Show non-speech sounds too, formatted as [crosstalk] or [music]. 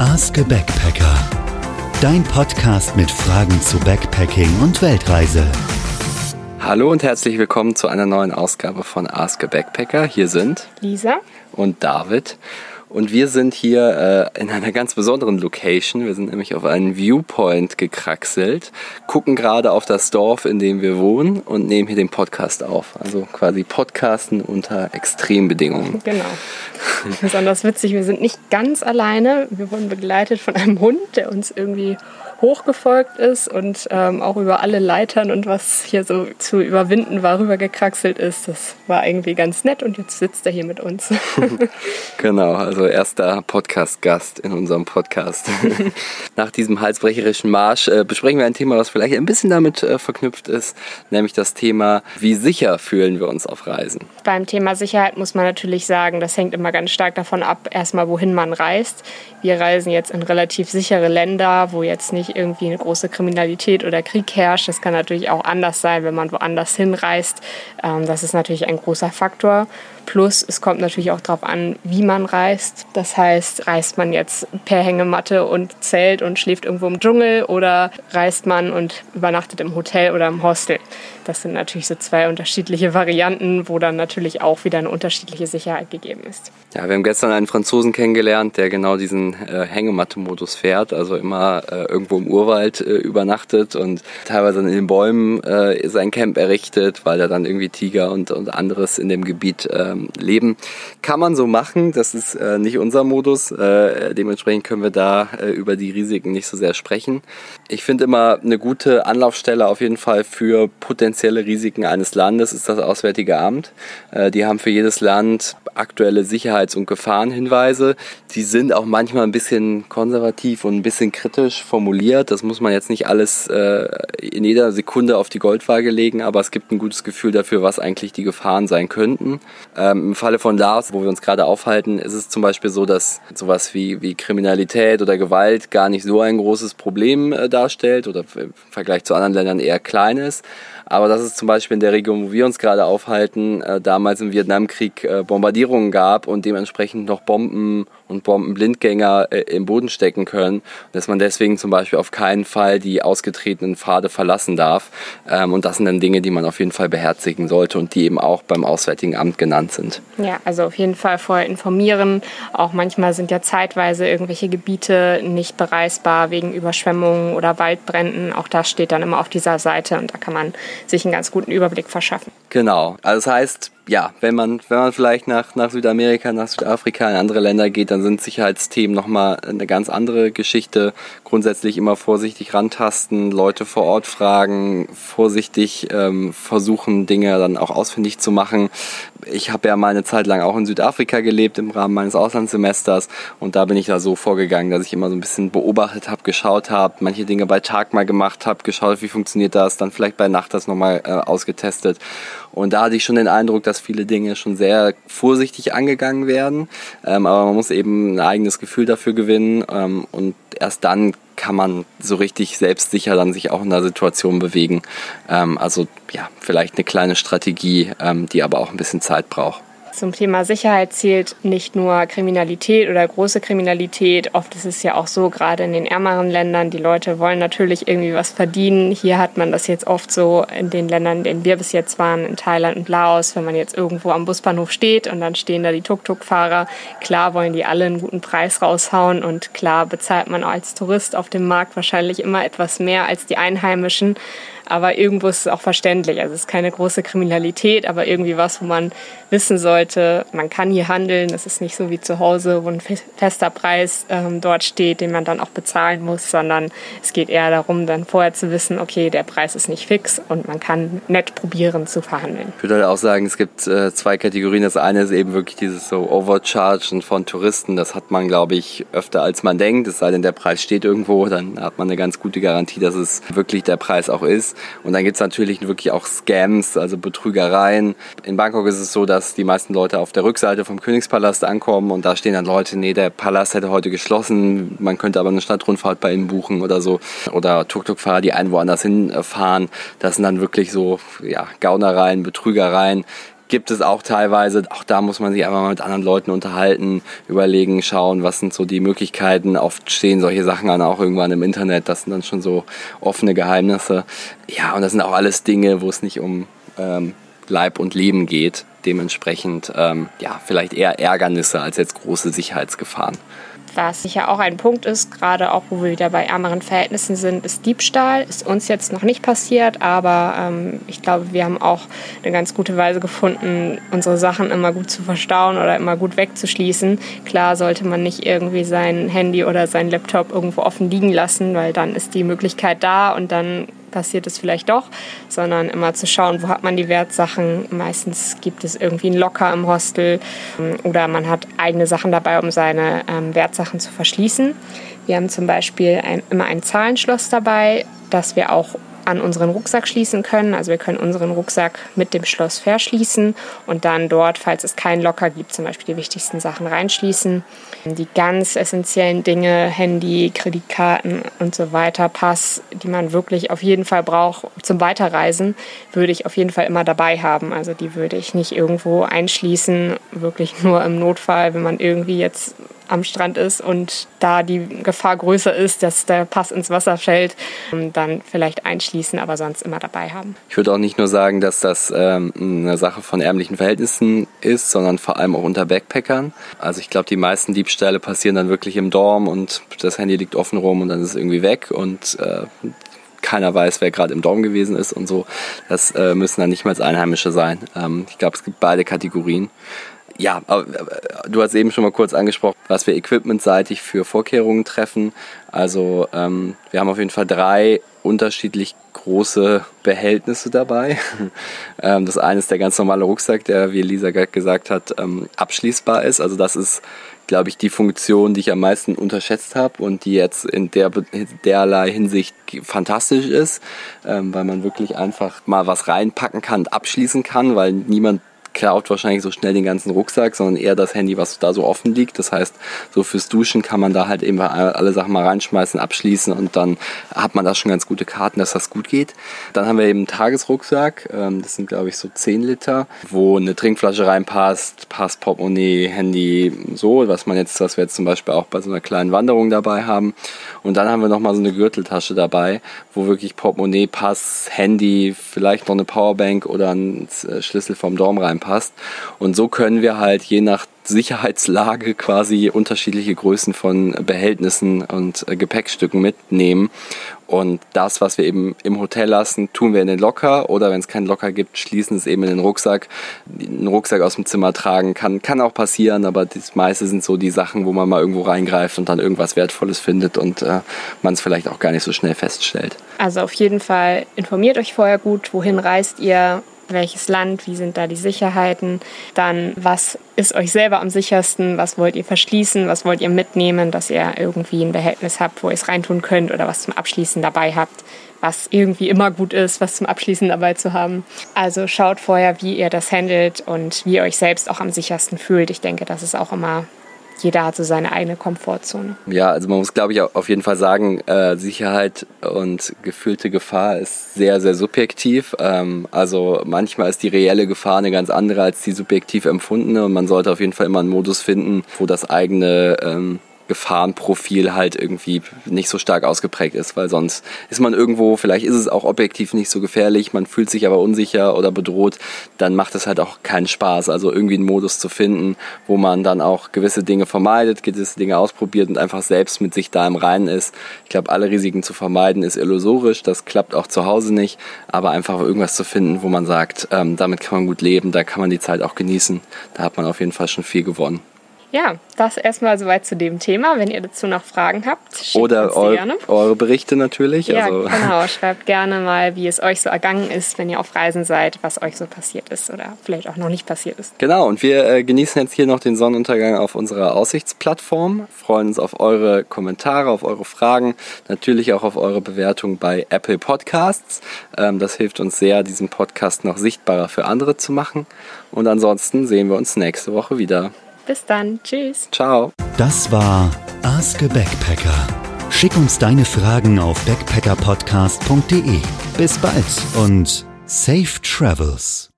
Ask a Backpacker. Dein Podcast mit Fragen zu Backpacking und Weltreise. Hallo und herzlich willkommen zu einer neuen Ausgabe von Ask a Backpacker. Hier sind Lisa und David. Und wir sind hier äh, in einer ganz besonderen Location. Wir sind nämlich auf einen Viewpoint gekraxelt, gucken gerade auf das Dorf, in dem wir wohnen und nehmen hier den Podcast auf. Also quasi Podcasten unter Extrembedingungen. Genau. Besonders witzig, wir sind nicht ganz alleine. Wir wurden begleitet von einem Hund, der uns irgendwie hochgefolgt ist und ähm, auch über alle Leitern und was hier so zu überwinden war, rübergekraxelt ist. Das war irgendwie ganz nett und jetzt sitzt er hier mit uns. [laughs] genau, also erster Podcast-Gast in unserem Podcast. [laughs] Nach diesem halsbrecherischen Marsch äh, besprechen wir ein Thema, was vielleicht ein bisschen damit äh, verknüpft ist, nämlich das Thema, wie sicher fühlen wir uns auf Reisen. Beim Thema Sicherheit muss man natürlich sagen, das hängt immer ganz stark davon ab, erstmal wohin man reist. Wir reisen jetzt in relativ sichere Länder, wo jetzt nicht irgendwie eine große Kriminalität oder Krieg herrscht. Das kann natürlich auch anders sein, wenn man woanders hinreist. Ähm, das ist natürlich ein großer Faktor. Plus, es kommt natürlich auch darauf an, wie man reist. Das heißt, reist man jetzt per Hängematte und Zelt und schläft irgendwo im Dschungel oder reist man und übernachtet im Hotel oder im Hostel. Das sind natürlich so zwei unterschiedliche Varianten, wo dann natürlich auch wieder eine unterschiedliche Sicherheit gegeben ist. Ja, wir haben gestern einen Franzosen kennengelernt, der genau diesen äh, Hängematte-Modus fährt, also immer äh, irgendwo im Urwald äh, übernachtet und teilweise in den Bäumen äh, sein Camp errichtet, weil er dann irgendwie Tiger und, und anderes in dem Gebiet ähm, leben. Kann man so machen, das ist äh, nicht unser Modus, äh, dementsprechend können wir da äh, über die Risiken nicht so sehr sprechen. Ich finde immer eine gute Anlaufstelle auf jeden Fall für potenzielle Risiken eines Landes ist das Auswärtige Amt. Äh, die haben für jedes Land aktuelle Sicherheits- und Gefahrenhinweise. Die sind auch manchmal ein bisschen konservativ und ein bisschen kritisch formuliert. Das muss man jetzt nicht alles äh, in jeder Sekunde auf die Goldwaage legen, aber es gibt ein gutes Gefühl dafür, was eigentlich die Gefahren sein könnten. Ähm, Im Falle von Laos, wo wir uns gerade aufhalten, ist es zum Beispiel so, dass sowas wie, wie Kriminalität oder Gewalt gar nicht so ein großes Problem äh, darstellt oder im Vergleich zu anderen Ländern eher klein ist. Aber das ist zum Beispiel in der Region, wo wir uns gerade aufhalten, äh, damals im Vietnamkrieg äh, Bombardierungen gab und dementsprechend noch Bomben und Bombenblindgänger äh, im Boden stecken können. Dass man deswegen zum Beispiel auf keinen Fall die ausgetretenen Pfade verlassen darf. Ähm, und das sind dann Dinge, die man auf jeden Fall beherzigen sollte und die eben auch beim Auswärtigen Amt genannt sind. Ja, also auf jeden Fall vorher informieren. Auch manchmal sind ja zeitweise irgendwelche Gebiete nicht bereisbar wegen Überschwemmungen oder Waldbränden. Auch das steht dann immer auf dieser Seite und da kann man sich einen ganz guten Überblick verschaffen. Genau. Also das heißt, ja, wenn man, wenn man vielleicht nach, nach Südamerika, nach Südafrika, in andere Länder geht, dann sind Sicherheitsthemen nochmal eine ganz andere Geschichte. Grundsätzlich immer vorsichtig rantasten, Leute vor Ort fragen, vorsichtig ähm, versuchen, Dinge dann auch ausfindig zu machen. Ich habe ja mal eine Zeit lang auch in Südafrika gelebt im Rahmen meines Auslandssemesters und da bin ich da so vorgegangen, dass ich immer so ein bisschen beobachtet habe, geschaut habe, manche Dinge bei Tag mal gemacht habe, geschaut, wie funktioniert das, dann vielleicht bei Nacht das nochmal äh, ausgetestet. Und da hatte ich schon den Eindruck, dass viele Dinge schon sehr vorsichtig angegangen werden. Ähm, aber man muss eben ein eigenes Gefühl dafür gewinnen. Ähm, und erst dann kann man so richtig selbstsicher dann sich auch in der Situation bewegen. Ähm, also ja, vielleicht eine kleine Strategie, ähm, die aber auch ein bisschen Zeit braucht. Zum Thema Sicherheit zählt nicht nur Kriminalität oder große Kriminalität. Oft ist es ja auch so, gerade in den ärmeren Ländern, die Leute wollen natürlich irgendwie was verdienen. Hier hat man das jetzt oft so in den Ländern, in denen wir bis jetzt waren, in Thailand und Laos, wenn man jetzt irgendwo am Busbahnhof steht und dann stehen da die Tuk-Tuk-Fahrer. Klar wollen die alle einen guten Preis raushauen und klar bezahlt man als Tourist auf dem Markt wahrscheinlich immer etwas mehr als die Einheimischen. Aber irgendwo ist es auch verständlich. Also es ist keine große Kriminalität, aber irgendwie was, wo man wissen sollte, man kann hier handeln. Es ist nicht so wie zu Hause, wo ein fester Preis ähm, dort steht, den man dann auch bezahlen muss, sondern es geht eher darum, dann vorher zu wissen, okay, der Preis ist nicht fix und man kann nett probieren zu verhandeln. Ich würde halt auch sagen, es gibt äh, zwei Kategorien. Das eine ist eben wirklich dieses so Overchargen von Touristen. Das hat man, glaube ich, öfter als man denkt. Es sei denn, der Preis steht irgendwo, dann hat man eine ganz gute Garantie, dass es wirklich der Preis auch ist. Und dann gibt es natürlich wirklich auch Scams, also Betrügereien. In Bangkok ist es so, dass die meisten Leute auf der Rückseite vom Königspalast ankommen und da stehen dann Leute, nee, der Palast hätte heute geschlossen, man könnte aber eine Stadtrundfahrt bei ihnen buchen oder so. Oder Tuk-Tuk-Fahrer, die einen woanders hinfahren. Das sind dann wirklich so ja, Gaunereien, Betrügereien gibt es auch teilweise, auch da muss man sich einfach mal mit anderen Leuten unterhalten, überlegen, schauen, was sind so die Möglichkeiten. Oft stehen solche Sachen dann auch irgendwann im Internet, das sind dann schon so offene Geheimnisse. Ja, und das sind auch alles Dinge, wo es nicht um ähm, Leib und Leben geht. Dementsprechend ähm, ja, vielleicht eher Ärgernisse als jetzt große Sicherheitsgefahren. Was sicher auch ein Punkt ist, gerade auch wo wir wieder bei ärmeren Verhältnissen sind, ist Diebstahl. Ist uns jetzt noch nicht passiert, aber ähm, ich glaube, wir haben auch eine ganz gute Weise gefunden, unsere Sachen immer gut zu verstauen oder immer gut wegzuschließen. Klar sollte man nicht irgendwie sein Handy oder sein Laptop irgendwo offen liegen lassen, weil dann ist die Möglichkeit da und dann passiert es vielleicht doch, sondern immer zu schauen, wo hat man die Wertsachen. Meistens gibt es irgendwie einen Locker im Hostel ähm, oder man hat eigene Sachen dabei, um seine ähm, Wertsachen zu verschließen. Wir haben zum Beispiel ein, immer ein Zahlenschloss dabei, das wir auch an unseren Rucksack schließen können. Also wir können unseren Rucksack mit dem Schloss verschließen und dann dort, falls es keinen Locker gibt, zum Beispiel die wichtigsten Sachen reinschließen. Die ganz essentiellen Dinge, Handy, Kreditkarten und so weiter, Pass, die man wirklich auf jeden Fall braucht zum Weiterreisen, würde ich auf jeden Fall immer dabei haben. Also die würde ich nicht irgendwo einschließen, wirklich nur im Notfall, wenn man irgendwie jetzt am Strand ist und da die Gefahr größer ist, dass der Pass ins Wasser fällt, ähm, dann vielleicht einschließen, aber sonst immer dabei haben. Ich würde auch nicht nur sagen, dass das ähm, eine Sache von ärmlichen Verhältnissen ist, sondern vor allem auch unter Backpackern. Also ich glaube, die meisten Diebstähle passieren dann wirklich im Dorm und das Handy liegt offen rum und dann ist es irgendwie weg und äh, keiner weiß, wer gerade im Dorm gewesen ist und so. Das äh, müssen dann nicht mal Einheimische sein. Ähm, ich glaube, es gibt beide Kategorien ja, du hast eben schon mal kurz angesprochen, was wir equipmentseitig für Vorkehrungen treffen. Also ähm, wir haben auf jeden Fall drei unterschiedlich große Behältnisse dabei. [laughs] ähm, das eine ist der ganz normale Rucksack, der, wie Lisa gesagt hat, ähm, abschließbar ist. Also das ist, glaube ich, die Funktion, die ich am meisten unterschätzt habe und die jetzt in der derlei Hinsicht fantastisch ist, ähm, weil man wirklich einfach mal was reinpacken kann und abschließen kann, weil niemand klaut wahrscheinlich so schnell den ganzen Rucksack, sondern eher das Handy, was da so offen liegt. Das heißt, so fürs Duschen kann man da halt eben alle Sachen mal reinschmeißen, abschließen und dann hat man da schon ganz gute Karten, dass das gut geht. Dann haben wir eben einen Tagesrucksack, ähm, das sind glaube ich so 10 Liter, wo eine Trinkflasche reinpasst, Pass, Portemonnaie, Handy, so, was man jetzt, was wir jetzt zum Beispiel auch bei so einer kleinen Wanderung dabei haben. Und dann haben wir nochmal so eine Gürteltasche dabei, wo wirklich Portemonnaie, Pass, Handy, vielleicht noch eine Powerbank oder ein äh, Schlüssel vom Dorm reinpasst. Und so können wir halt je nach Sicherheitslage quasi unterschiedliche Größen von Behältnissen und äh, Gepäckstücken mitnehmen. Und das, was wir eben im Hotel lassen, tun wir in den Locker oder wenn es keinen Locker gibt, schließen es eben in den Rucksack. Einen Rucksack aus dem Zimmer tragen kann, kann auch passieren, aber das meiste sind so die Sachen, wo man mal irgendwo reingreift und dann irgendwas Wertvolles findet und äh, man es vielleicht auch gar nicht so schnell feststellt. Also auf jeden Fall informiert euch vorher gut, wohin reist ihr, welches Land, wie sind da die Sicherheiten, dann was ist euch selber am sichersten, was wollt ihr verschließen, was wollt ihr mitnehmen, dass ihr irgendwie ein Behältnis habt, wo ihr es reintun könnt oder was zum Abschließen dabei habt, was irgendwie immer gut ist, was zum Abschließen dabei zu haben. Also schaut vorher, wie ihr das handelt und wie ihr euch selbst auch am sichersten fühlt. Ich denke, das ist auch immer jeder hat so seine eigene Komfortzone. Ja, also man muss, glaube ich, auf jeden Fall sagen, äh, Sicherheit und gefühlte Gefahr ist sehr, sehr subjektiv. Ähm, also manchmal ist die reelle Gefahr eine ganz andere als die subjektiv empfundene und man sollte auf jeden Fall immer einen Modus finden, wo das eigene ähm, Gefahrenprofil halt irgendwie nicht so stark ausgeprägt ist, weil sonst ist man irgendwo, vielleicht ist es auch objektiv nicht so gefährlich, man fühlt sich aber unsicher oder bedroht, dann macht es halt auch keinen Spaß. Also irgendwie einen Modus zu finden, wo man dann auch gewisse Dinge vermeidet, gewisse Dinge ausprobiert und einfach selbst mit sich da im Reinen ist. Ich glaube, alle Risiken zu vermeiden ist illusorisch, das klappt auch zu Hause nicht, aber einfach irgendwas zu finden, wo man sagt, ähm, damit kann man gut leben, da kann man die Zeit auch genießen, da hat man auf jeden Fall schon viel gewonnen. Ja, das erstmal soweit zu dem Thema. Wenn ihr dazu noch Fragen habt, oder uns die eu gerne. eure Berichte natürlich. Ja, also. genau. [laughs] Schreibt gerne mal, wie es euch so ergangen ist, wenn ihr auf Reisen seid, was euch so passiert ist oder vielleicht auch noch nicht passiert ist. Genau, und wir äh, genießen jetzt hier noch den Sonnenuntergang auf unserer Aussichtsplattform. Freuen uns auf eure Kommentare, auf eure Fragen, natürlich auch auf eure Bewertung bei Apple Podcasts. Ähm, das hilft uns sehr, diesen Podcast noch sichtbarer für andere zu machen. Und ansonsten sehen wir uns nächste Woche wieder. Bis dann. Tschüss. Ciao. Das war Ask a Backpacker. Schick uns deine Fragen auf backpackerpodcast.de. Bis bald und safe travels.